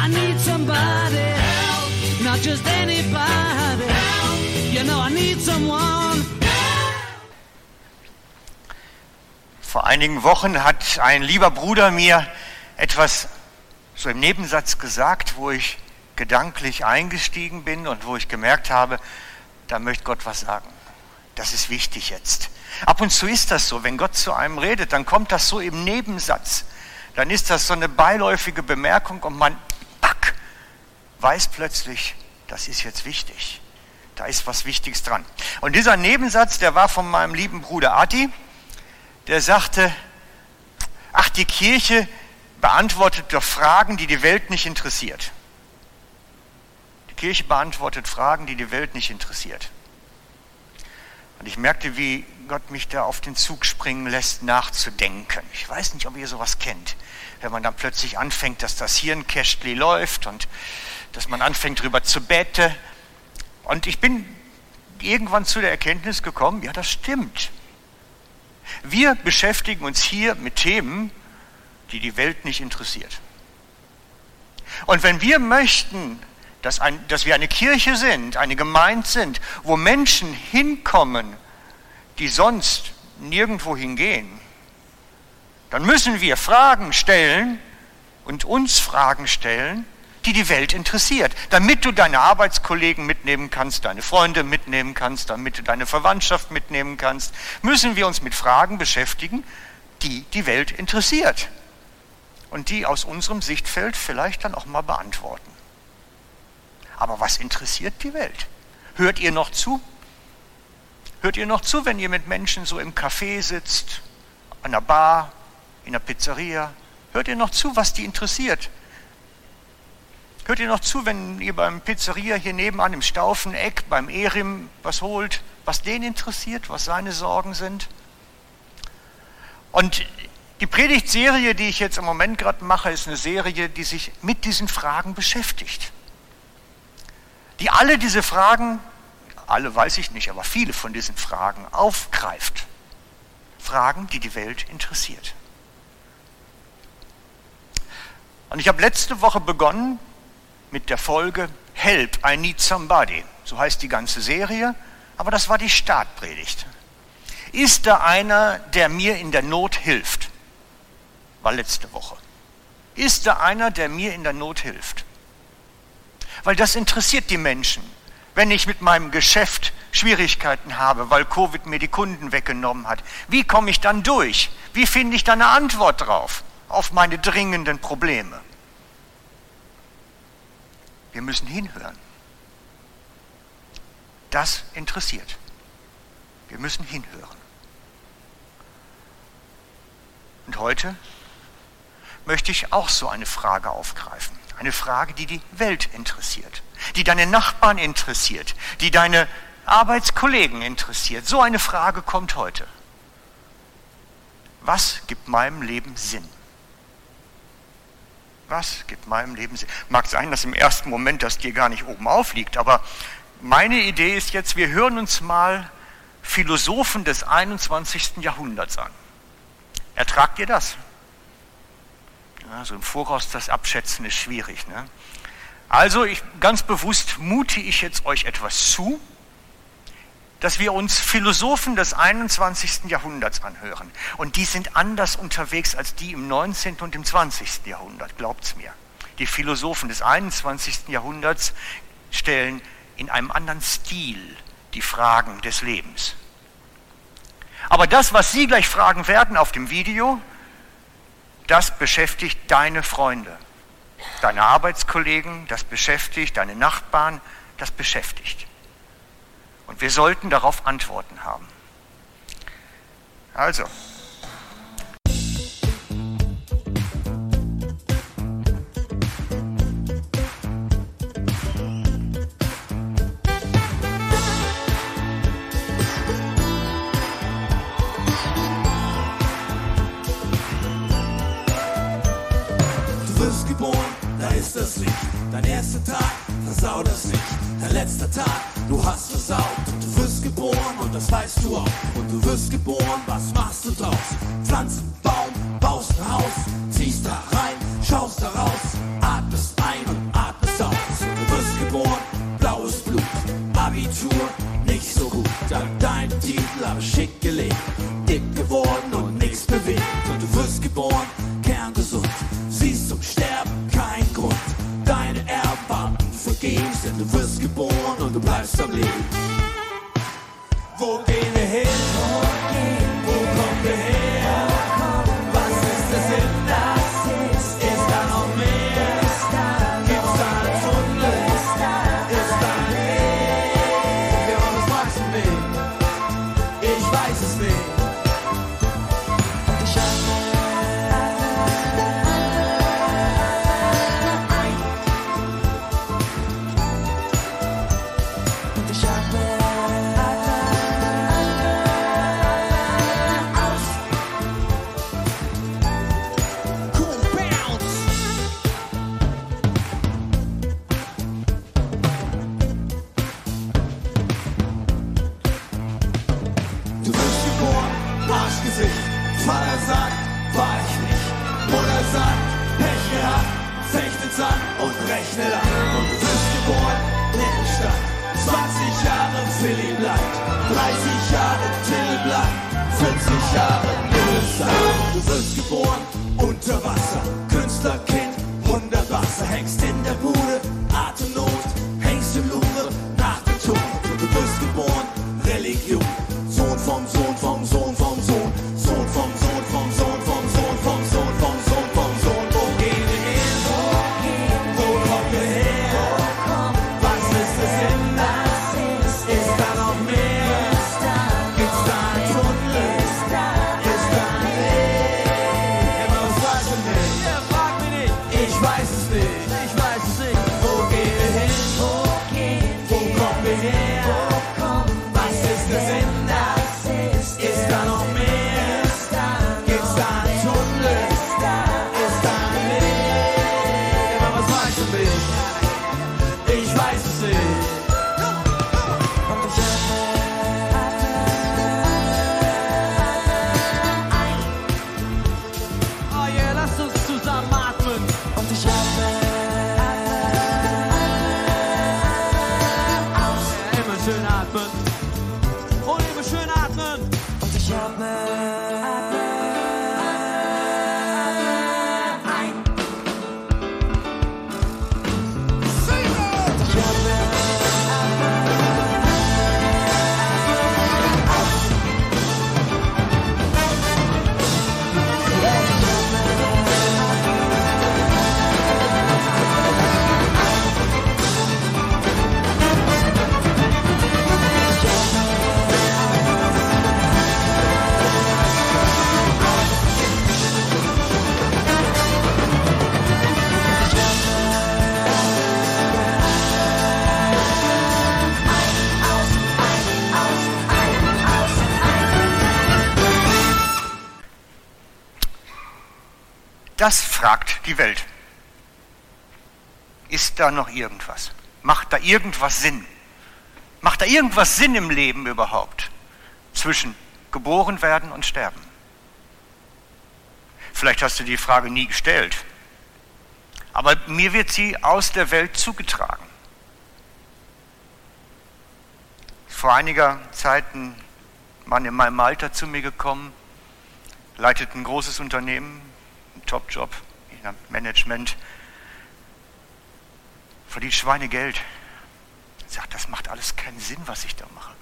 I need somebody help, not just anybody help. You know I need someone. Vor einigen Wochen hat ein lieber Bruder mir etwas so im Nebensatz gesagt, wo ich gedanklich eingestiegen bin und wo ich gemerkt habe, da möchte Gott was sagen. Das ist wichtig jetzt. Ab und zu ist das so, wenn Gott zu einem redet, dann kommt das so im Nebensatz. Dann ist das so eine beiläufige Bemerkung und man pack, weiß plötzlich, das ist jetzt wichtig. Da ist was Wichtiges dran. Und dieser Nebensatz, der war von meinem lieben Bruder Adi, der sagte, ach, die Kirche beantwortet doch Fragen, die die Welt nicht interessiert. Die Kirche beantwortet Fragen, die die Welt nicht interessiert. Und ich merkte, wie Gott mich da auf den Zug springen lässt, nachzudenken. Ich weiß nicht, ob ihr sowas kennt. Wenn man dann plötzlich anfängt, dass das Hirnkästli läuft und dass man anfängt, drüber zu beten. Und ich bin irgendwann zu der Erkenntnis gekommen, ja, das stimmt. Wir beschäftigen uns hier mit Themen, die die Welt nicht interessiert. Und wenn wir möchten, dass, ein, dass wir eine Kirche sind, eine Gemeinde sind, wo Menschen hinkommen, die sonst nirgendwo hingehen, dann müssen wir Fragen stellen und uns Fragen stellen, die die Welt interessiert, damit du deine Arbeitskollegen mitnehmen kannst, deine Freunde mitnehmen kannst, damit du deine Verwandtschaft mitnehmen kannst, müssen wir uns mit Fragen beschäftigen, die die Welt interessiert und die aus unserem Sichtfeld vielleicht dann auch mal beantworten. Aber was interessiert die Welt? Hört ihr noch zu? Hört ihr noch zu, wenn ihr mit Menschen so im Café sitzt, an der Bar, in der Pizzeria? Hört ihr noch zu, was die interessiert? Hört ihr noch zu, wenn ihr beim Pizzeria hier nebenan im Staufeneck beim Erim was holt, was den interessiert, was seine Sorgen sind? Und die Predigtserie, die ich jetzt im Moment gerade mache, ist eine Serie, die sich mit diesen Fragen beschäftigt. Die alle diese Fragen, alle weiß ich nicht, aber viele von diesen Fragen aufgreift. Fragen, die die Welt interessiert. Und ich habe letzte Woche begonnen mit der Folge Help, I Need Somebody. So heißt die ganze Serie, aber das war die Startpredigt. Ist da einer, der mir in der Not hilft? war letzte Woche. Ist da einer, der mir in der Not hilft? Weil das interessiert die Menschen. Wenn ich mit meinem Geschäft Schwierigkeiten habe, weil Covid mir die Kunden weggenommen hat, wie komme ich dann durch? Wie finde ich da eine Antwort drauf auf meine dringenden Probleme? Wir müssen hinhören. Das interessiert. Wir müssen hinhören. Und heute möchte ich auch so eine Frage aufgreifen. Eine Frage, die die Welt interessiert, die deine Nachbarn interessiert, die deine Arbeitskollegen interessiert. So eine Frage kommt heute. Was gibt meinem Leben Sinn? Was gibt meinem Leben Sinn? Mag sein, dass im ersten Moment das dir gar nicht oben aufliegt, aber meine Idee ist jetzt, wir hören uns mal Philosophen des 21. Jahrhunderts an. Ertragt ihr das? Also im Voraus das Abschätzen ist schwierig. Ne? Also ich, ganz bewusst mute ich jetzt euch etwas zu, dass wir uns Philosophen des 21. Jahrhunderts anhören. Und die sind anders unterwegs als die im 19. und im 20. Jahrhundert, glaubt's mir. Die Philosophen des 21. Jahrhunderts stellen in einem anderen Stil die Fragen des Lebens. Aber das, was Sie gleich fragen werden auf dem Video, das beschäftigt deine Freunde, deine Arbeitskollegen, das beschäftigt deine Nachbarn, das beschäftigt. Und wir sollten darauf Antworten haben. Also, sword from Zor. Die Welt. Ist da noch irgendwas? Macht da irgendwas Sinn? Macht da irgendwas Sinn im Leben überhaupt? Zwischen geboren werden und sterben? Vielleicht hast du die Frage nie gestellt. Aber mir wird sie aus der Welt zugetragen. Vor einiger Zeit ein Mann in meinem Alter zu mir gekommen, leitet ein großes Unternehmen, einen Top-Job Management, verdient Schweinegeld. Sagt, das macht alles keinen Sinn, was ich da mache.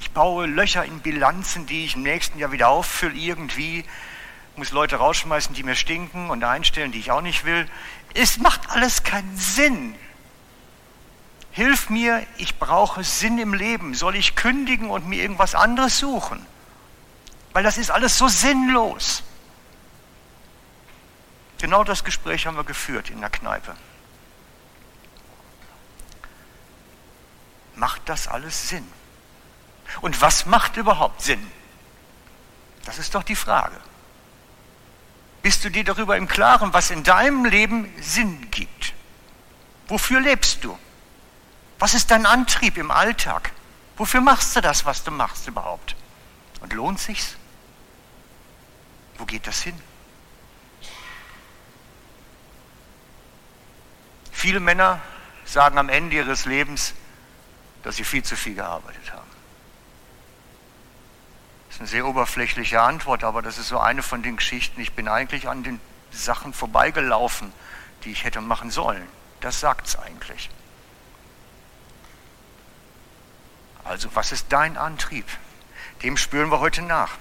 Ich baue Löcher in Bilanzen, die ich im nächsten Jahr wieder auffülle, irgendwie. Muss Leute rausschmeißen, die mir stinken und einstellen, die ich auch nicht will. Es macht alles keinen Sinn. Hilf mir, ich brauche Sinn im Leben. Soll ich kündigen und mir irgendwas anderes suchen? Weil das ist alles so sinnlos. Genau das Gespräch haben wir geführt in der Kneipe. Macht das alles Sinn? Und was macht überhaupt Sinn? Das ist doch die Frage. Bist du dir darüber im Klaren, was in deinem Leben Sinn gibt? Wofür lebst du? Was ist dein Antrieb im Alltag? Wofür machst du das, was du machst überhaupt? Und lohnt sich's? Wo geht das hin? Viele Männer sagen am Ende ihres Lebens, dass sie viel zu viel gearbeitet haben. eine sehr oberflächliche Antwort, aber das ist so eine von den Geschichten. Ich bin eigentlich an den Sachen vorbeigelaufen, die ich hätte machen sollen. Das sagt es eigentlich. Also was ist dein Antrieb? Dem spüren wir heute nach.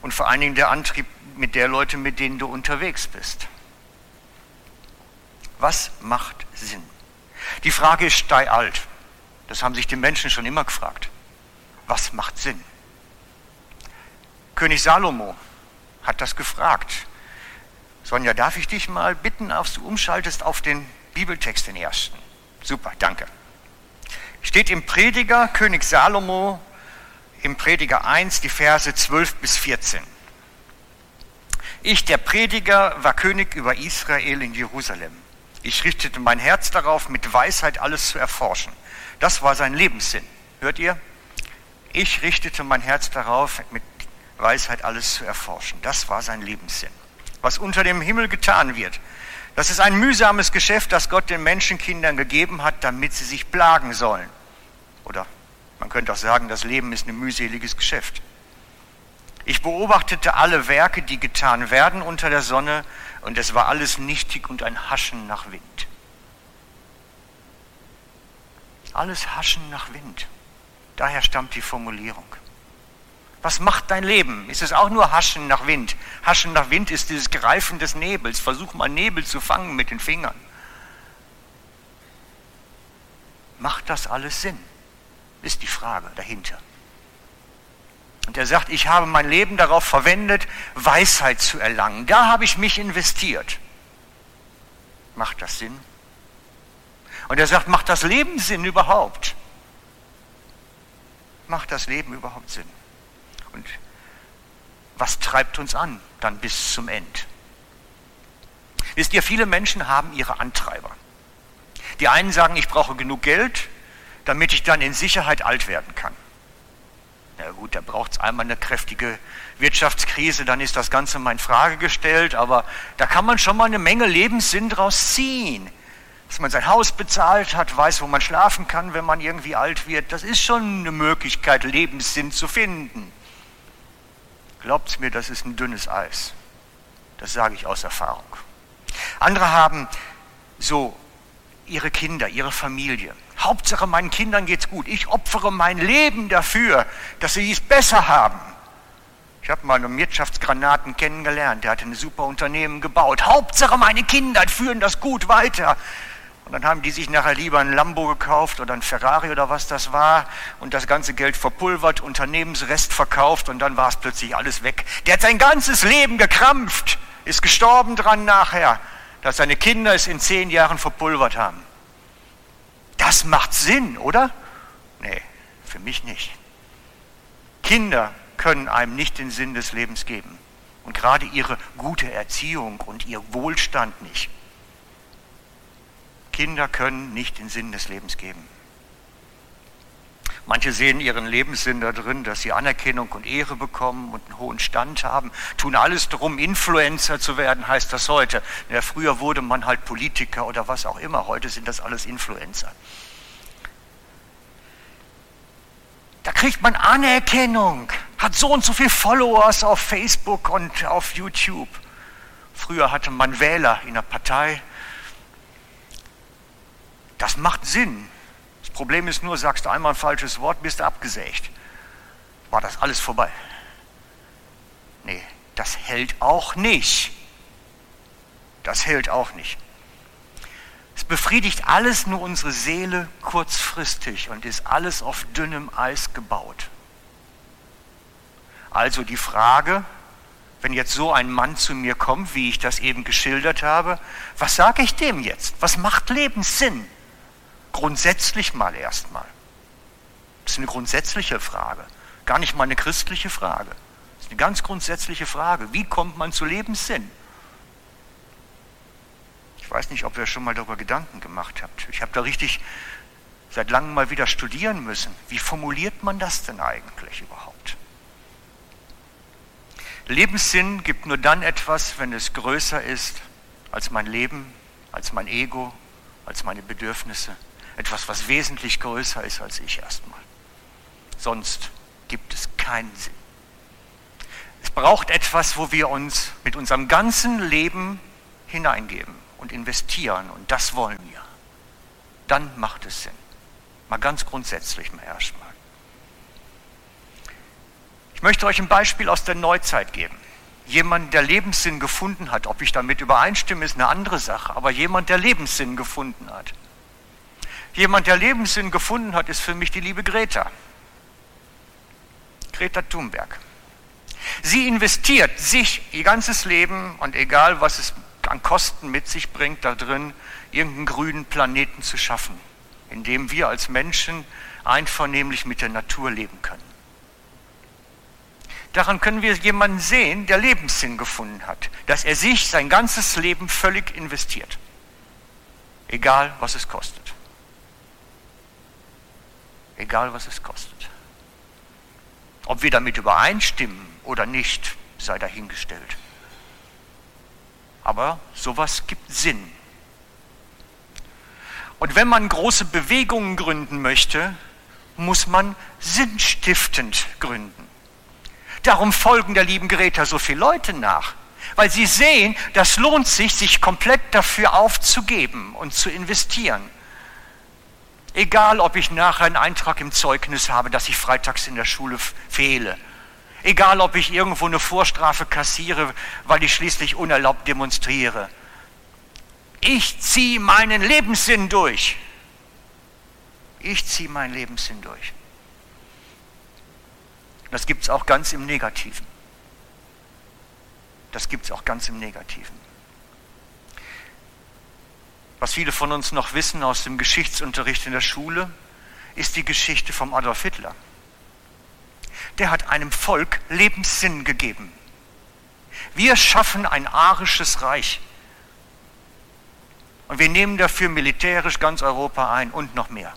Und vor allen Dingen der Antrieb mit der Leute, mit denen du unterwegs bist. Was macht Sinn? Die Frage ist steilalt. Das haben sich die Menschen schon immer gefragt. Was macht Sinn? König Salomo hat das gefragt. Sonja, darf ich dich mal bitten, dass du umschaltest auf den Bibeltext, den ersten? Super, danke. Steht im Prediger König Salomo im Prediger 1 die Verse 12 bis 14. Ich, der Prediger, war König über Israel in Jerusalem. Ich richtete mein Herz darauf, mit Weisheit alles zu erforschen. Das war sein Lebenssinn. Hört ihr? Ich richtete mein Herz darauf, mit Weisheit alles zu erforschen. Das war sein Lebenssinn. Was unter dem Himmel getan wird, das ist ein mühsames Geschäft, das Gott den Menschenkindern gegeben hat, damit sie sich plagen sollen. Oder man könnte auch sagen, das Leben ist ein mühseliges Geschäft. Ich beobachtete alle Werke, die getan werden unter der Sonne, und es war alles nichtig und ein Haschen nach Wind. Alles Haschen nach Wind. Daher stammt die Formulierung. Was macht dein Leben? Ist es auch nur Haschen nach Wind? Haschen nach Wind ist dieses Greifen des Nebels. Versuch mal Nebel zu fangen mit den Fingern. Macht das alles Sinn? Ist die Frage dahinter. Und er sagt, ich habe mein Leben darauf verwendet, Weisheit zu erlangen. Da habe ich mich investiert. Macht das Sinn? Und er sagt, macht das Leben Sinn überhaupt? Macht das Leben überhaupt Sinn? Und was treibt uns an dann bis zum End? Wisst ihr, viele Menschen haben ihre Antreiber. Die einen sagen, ich brauche genug Geld, damit ich dann in Sicherheit alt werden kann. Na gut, da braucht es einmal eine kräftige Wirtschaftskrise, dann ist das Ganze mal in Frage gestellt, aber da kann man schon mal eine Menge Lebenssinn draus ziehen. Dass man sein Haus bezahlt hat, weiß, wo man schlafen kann, wenn man irgendwie alt wird, das ist schon eine Möglichkeit, Lebenssinn zu finden. Glaubt mir, das ist ein dünnes Eis. Das sage ich aus Erfahrung. Andere haben so ihre Kinder, ihre Familie. Hauptsache meinen Kindern geht's gut. Ich opfere mein Leben dafür, dass sie es besser haben. Ich habe mal einen Wirtschaftsgranaten kennengelernt, der hat ein super Unternehmen gebaut. Hauptsache meine Kinder führen das gut weiter. Und dann haben die sich nachher lieber ein Lambo gekauft oder ein Ferrari oder was das war und das ganze Geld verpulvert, Unternehmensrest verkauft und dann war es plötzlich alles weg. Der hat sein ganzes Leben gekrampft, ist gestorben dran nachher, dass seine Kinder es in zehn Jahren verpulvert haben. Das macht Sinn, oder? Nee, für mich nicht. Kinder können einem nicht den Sinn des Lebens geben. Und gerade ihre gute Erziehung und ihr Wohlstand nicht. Kinder können nicht den Sinn des Lebens geben. Manche sehen ihren Lebenssinn darin, dass sie Anerkennung und Ehre bekommen und einen hohen Stand haben, tun alles darum, Influencer zu werden, heißt das heute. Ja, früher wurde man halt Politiker oder was auch immer, heute sind das alles Influencer. Da kriegt man Anerkennung, hat so und so viele Followers auf Facebook und auf YouTube. Früher hatte man Wähler in der Partei. Das macht Sinn. Problem ist nur, sagst du einmal ein falsches Wort, bist du abgesägt. War das alles vorbei? Nee, das hält auch nicht. Das hält auch nicht. Es befriedigt alles nur unsere Seele kurzfristig und ist alles auf dünnem Eis gebaut. Also die Frage, wenn jetzt so ein Mann zu mir kommt, wie ich das eben geschildert habe, was sage ich dem jetzt? Was macht Lebenssinn? Grundsätzlich mal erstmal. Das ist eine grundsätzliche Frage, gar nicht mal eine christliche Frage. Das ist eine ganz grundsätzliche Frage. Wie kommt man zu Lebenssinn? Ich weiß nicht, ob ihr schon mal darüber Gedanken gemacht habt. Ich habe da richtig seit langem mal wieder studieren müssen. Wie formuliert man das denn eigentlich überhaupt? Lebenssinn gibt nur dann etwas, wenn es größer ist als mein Leben, als mein Ego, als meine Bedürfnisse etwas, was wesentlich größer ist als ich erstmal. Sonst gibt es keinen Sinn. Es braucht etwas, wo wir uns mit unserem ganzen Leben hineingeben und investieren. Und das wollen wir. Dann macht es Sinn. Mal ganz grundsätzlich mal erstmal. Ich möchte euch ein Beispiel aus der Neuzeit geben. Jemand, der Lebenssinn gefunden hat, ob ich damit übereinstimme, ist eine andere Sache, aber jemand, der Lebenssinn gefunden hat. Jemand, der Lebenssinn gefunden hat, ist für mich die liebe Greta. Greta Thunberg. Sie investiert sich ihr ganzes Leben und egal was es an Kosten mit sich bringt, da drin irgendeinen grünen Planeten zu schaffen, in dem wir als Menschen einvernehmlich mit der Natur leben können. Daran können wir jemanden sehen, der Lebenssinn gefunden hat, dass er sich sein ganzes Leben völlig investiert. Egal, was es kostet. Egal, was es kostet. Ob wir damit übereinstimmen oder nicht, sei dahingestellt. Aber sowas gibt Sinn. Und wenn man große Bewegungen gründen möchte, muss man sinnstiftend gründen. Darum folgen der lieben Greta so viele Leute nach, weil sie sehen, das lohnt sich, sich komplett dafür aufzugeben und zu investieren. Egal, ob ich nachher einen Eintrag im Zeugnis habe, dass ich freitags in der Schule fehle. Egal, ob ich irgendwo eine Vorstrafe kassiere, weil ich schließlich unerlaubt demonstriere. Ich ziehe meinen Lebenssinn durch. Ich ziehe meinen Lebenssinn durch. Das gibt es auch ganz im Negativen. Das gibt es auch ganz im Negativen. Was viele von uns noch wissen aus dem Geschichtsunterricht in der Schule, ist die Geschichte vom Adolf Hitler. Der hat einem Volk Lebenssinn gegeben. Wir schaffen ein arisches Reich. Und wir nehmen dafür militärisch ganz Europa ein und noch mehr.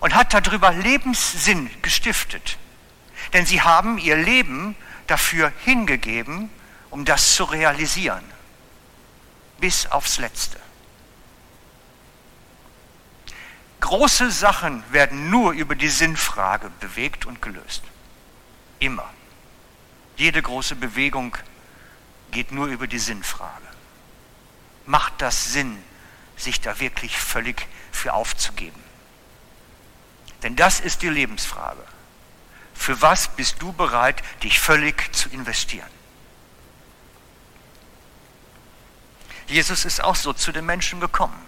Und hat darüber Lebenssinn gestiftet. Denn sie haben ihr Leben dafür hingegeben, um das zu realisieren. Bis aufs Letzte. Große Sachen werden nur über die Sinnfrage bewegt und gelöst. Immer. Jede große Bewegung geht nur über die Sinnfrage. Macht das Sinn, sich da wirklich völlig für aufzugeben? Denn das ist die Lebensfrage. Für was bist du bereit, dich völlig zu investieren? Jesus ist auch so zu den Menschen gekommen.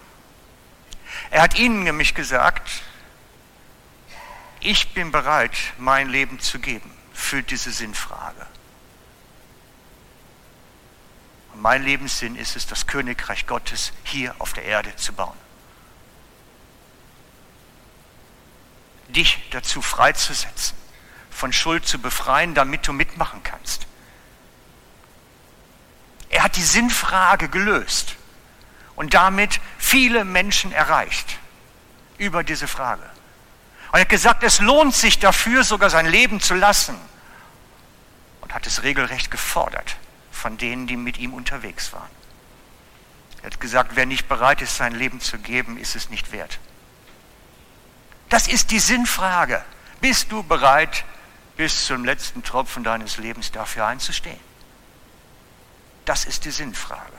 Er hat ihnen nämlich gesagt, ich bin bereit, mein Leben zu geben für diese Sinnfrage. Und mein Lebenssinn ist es, das Königreich Gottes hier auf der Erde zu bauen. Dich dazu freizusetzen, von Schuld zu befreien, damit du mitmachen kannst. Er hat die Sinnfrage gelöst und damit viele Menschen erreicht über diese Frage. Und er hat gesagt, es lohnt sich dafür, sogar sein Leben zu lassen. Und hat es regelrecht gefordert von denen, die mit ihm unterwegs waren. Er hat gesagt, wer nicht bereit ist, sein Leben zu geben, ist es nicht wert. Das ist die Sinnfrage. Bist du bereit, bis zum letzten Tropfen deines Lebens dafür einzustehen? Das ist die Sinnfrage.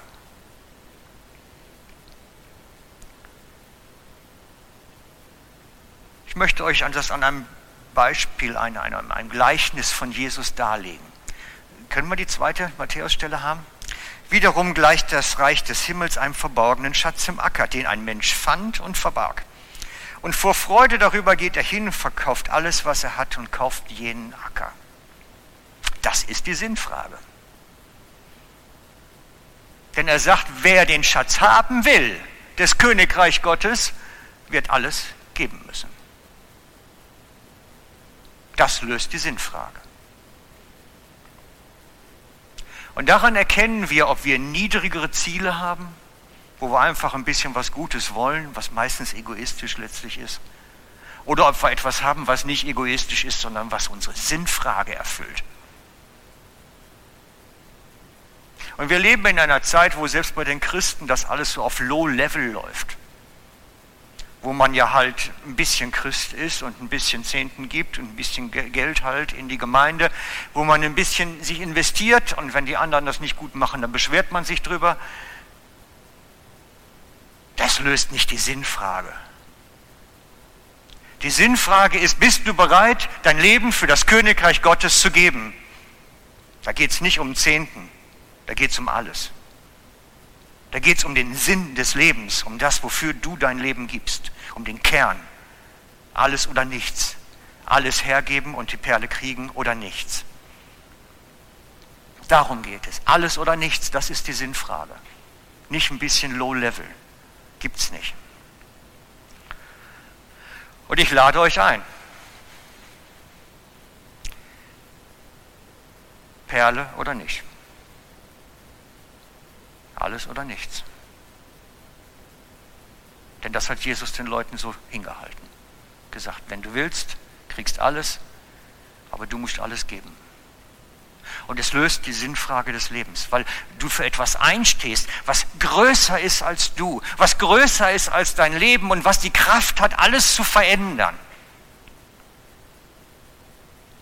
Ich möchte euch das an einem Beispiel, einem, einem Gleichnis von Jesus darlegen. Können wir die zweite Matthäusstelle haben? Wiederum gleicht das Reich des Himmels einem verborgenen Schatz im Acker, den ein Mensch fand und verbarg. Und vor Freude darüber geht er hin, verkauft alles, was er hat und kauft jenen Acker. Das ist die Sinnfrage. Denn er sagt, wer den Schatz haben will, des Königreich Gottes, wird alles geben müssen. Das löst die Sinnfrage. Und daran erkennen wir, ob wir niedrigere Ziele haben, wo wir einfach ein bisschen was Gutes wollen, was meistens egoistisch letztlich ist, oder ob wir etwas haben, was nicht egoistisch ist, sondern was unsere Sinnfrage erfüllt. Und wir leben in einer Zeit, wo selbst bei den Christen das alles so auf Low Level läuft. Wo man ja halt ein bisschen Christ ist und ein bisschen Zehnten gibt und ein bisschen Geld halt in die Gemeinde, wo man ein bisschen sich investiert und wenn die anderen das nicht gut machen, dann beschwert man sich drüber. Das löst nicht die Sinnfrage. Die Sinnfrage ist, bist du bereit, dein Leben für das Königreich Gottes zu geben? Da geht es nicht um Zehnten, da geht es um alles. Da geht es um den Sinn des Lebens, um das, wofür du dein Leben gibst, um den Kern. Alles oder nichts. Alles hergeben und die Perle kriegen oder nichts. Darum geht es. Alles oder nichts, das ist die Sinnfrage. Nicht ein bisschen Low Level. Gibt es nicht. Und ich lade euch ein. Perle oder nicht. Alles oder nichts. Denn das hat Jesus den Leuten so hingehalten. Gesagt, wenn du willst, kriegst alles, aber du musst alles geben. Und es löst die Sinnfrage des Lebens, weil du für etwas einstehst, was größer ist als du, was größer ist als dein Leben und was die Kraft hat, alles zu verändern.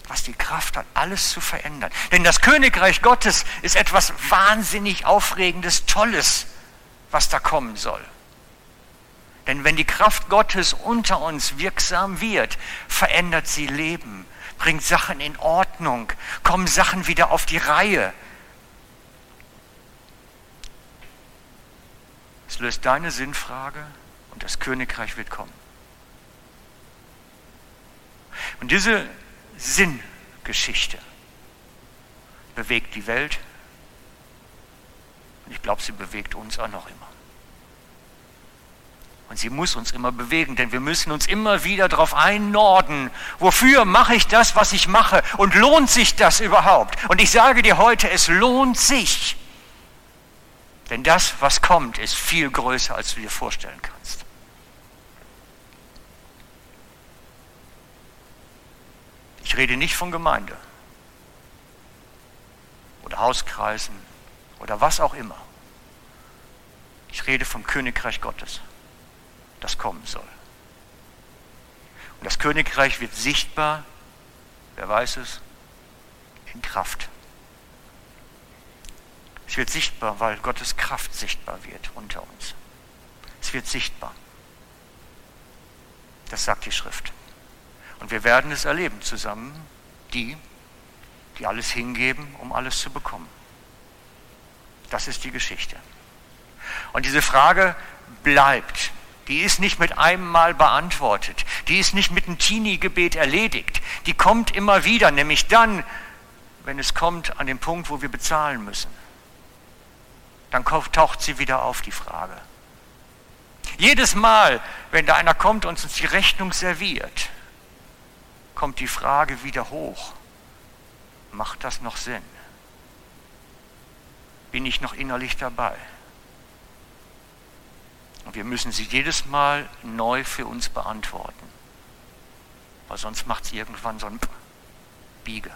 Was die Kraft hat, alles zu verändern. Denn das Königreich Gottes ist etwas wahnsinnig Aufregendes, Tolles, was da kommen soll. Denn wenn die Kraft Gottes unter uns wirksam wird, verändert sie Leben, bringt Sachen in Ordnung, kommen Sachen wieder auf die Reihe. Es löst deine Sinnfrage und das Königreich wird kommen. Und diese Sinngeschichte bewegt die Welt und ich glaube, sie bewegt uns auch noch immer. Und sie muss uns immer bewegen, denn wir müssen uns immer wieder darauf einnorden. Wofür mache ich das, was ich mache? Und lohnt sich das überhaupt? Und ich sage dir heute, es lohnt sich. Denn das, was kommt, ist viel größer, als du dir vorstellen kannst. Ich rede nicht von Gemeinde oder Hauskreisen oder was auch immer. Ich rede vom Königreich Gottes das kommen soll. Und das Königreich wird sichtbar, wer weiß es, in Kraft. Es wird sichtbar, weil Gottes Kraft sichtbar wird unter uns. Es wird sichtbar. Das sagt die Schrift. Und wir werden es erleben zusammen, die, die alles hingeben, um alles zu bekommen. Das ist die Geschichte. Und diese Frage bleibt die ist nicht mit einem Mal beantwortet. Die ist nicht mit einem Teenie-Gebet erledigt. Die kommt immer wieder, nämlich dann, wenn es kommt an den Punkt, wo wir bezahlen müssen. Dann taucht sie wieder auf, die Frage. Jedes Mal, wenn da einer kommt und uns die Rechnung serviert, kommt die Frage wieder hoch. Macht das noch Sinn? Bin ich noch innerlich dabei? Und wir müssen sie jedes Mal neu für uns beantworten. Weil sonst macht es irgendwann so ein Biege.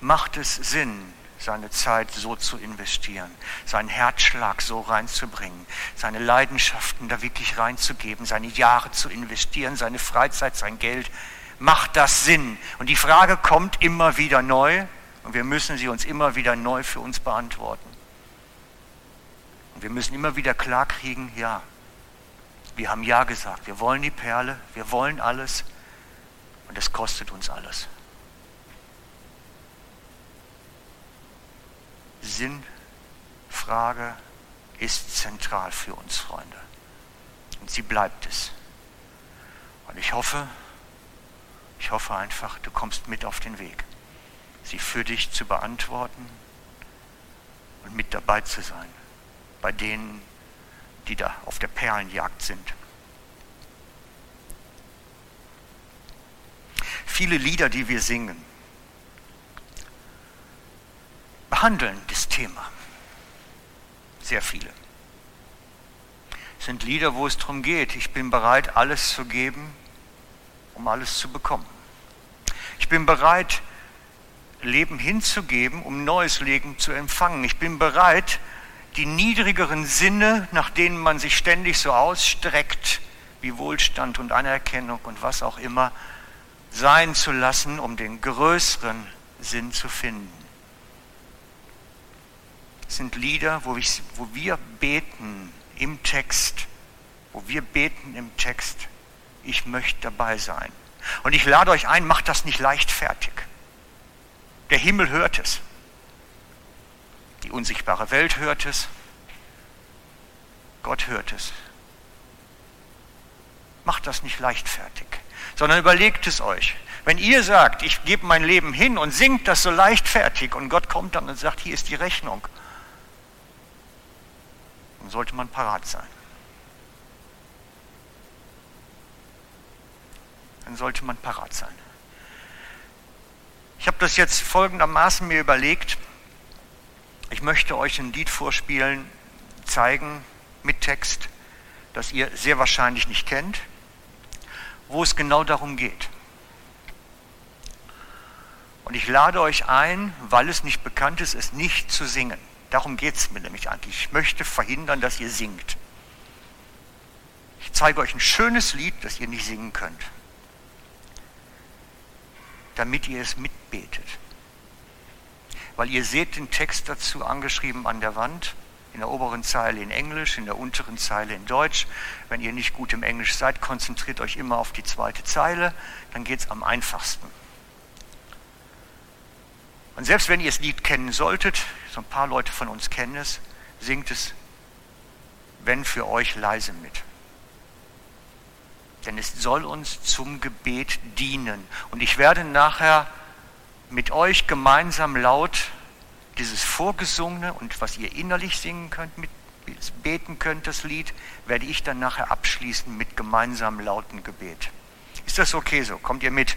Macht es Sinn, seine Zeit so zu investieren, seinen Herzschlag so reinzubringen, seine Leidenschaften da wirklich reinzugeben, seine Jahre zu investieren, seine Freizeit, sein Geld? Macht das Sinn? Und die Frage kommt immer wieder neu und wir müssen sie uns immer wieder neu für uns beantworten. Wir müssen immer wieder klarkriegen, ja, wir haben Ja gesagt, wir wollen die Perle, wir wollen alles und es kostet uns alles. Sinnfrage ist zentral für uns, Freunde. Und sie bleibt es. Und ich hoffe, ich hoffe einfach, du kommst mit auf den Weg, sie für dich zu beantworten und mit dabei zu sein bei denen, die da auf der Perlenjagd sind. Viele Lieder, die wir singen, behandeln das Thema. Sehr viele. Es sind Lieder, wo es darum geht, ich bin bereit, alles zu geben, um alles zu bekommen. Ich bin bereit, Leben hinzugeben, um neues Leben zu empfangen. Ich bin bereit, die niedrigeren Sinne, nach denen man sich ständig so ausstreckt, wie Wohlstand und Anerkennung und was auch immer, sein zu lassen, um den größeren Sinn zu finden. Sind Lieder, wo, ich, wo wir beten im Text, wo wir beten im Text, ich möchte dabei sein. Und ich lade euch ein, macht das nicht leichtfertig. Der Himmel hört es. Die unsichtbare Welt hört es. Gott hört es. Macht das nicht leichtfertig, sondern überlegt es euch. Wenn ihr sagt, ich gebe mein Leben hin und singt das so leichtfertig und Gott kommt dann und sagt, hier ist die Rechnung, dann sollte man parat sein. Dann sollte man parat sein. Ich habe das jetzt folgendermaßen mir überlegt. Ich möchte euch ein Lied vorspielen, zeigen mit Text, das ihr sehr wahrscheinlich nicht kennt, wo es genau darum geht. Und ich lade euch ein, weil es nicht bekannt ist, es nicht zu singen. Darum geht es mir nämlich eigentlich. Ich möchte verhindern, dass ihr singt. Ich zeige euch ein schönes Lied, das ihr nicht singen könnt, damit ihr es mitbetet. Weil ihr seht den Text dazu angeschrieben an der Wand, in der oberen Zeile in Englisch, in der unteren Zeile in Deutsch. Wenn ihr nicht gut im Englisch seid, konzentriert euch immer auf die zweite Zeile, dann geht es am einfachsten. Und selbst wenn ihr das Lied kennen solltet, so ein paar Leute von uns kennen es, singt es, wenn für euch leise mit. Denn es soll uns zum Gebet dienen. Und ich werde nachher mit euch gemeinsam laut dieses Vorgesungene und was ihr innerlich singen könnt, mit, beten könnt, das Lied, werde ich dann nachher abschließen mit gemeinsamem lauten Gebet. Ist das okay so? Kommt ihr mit?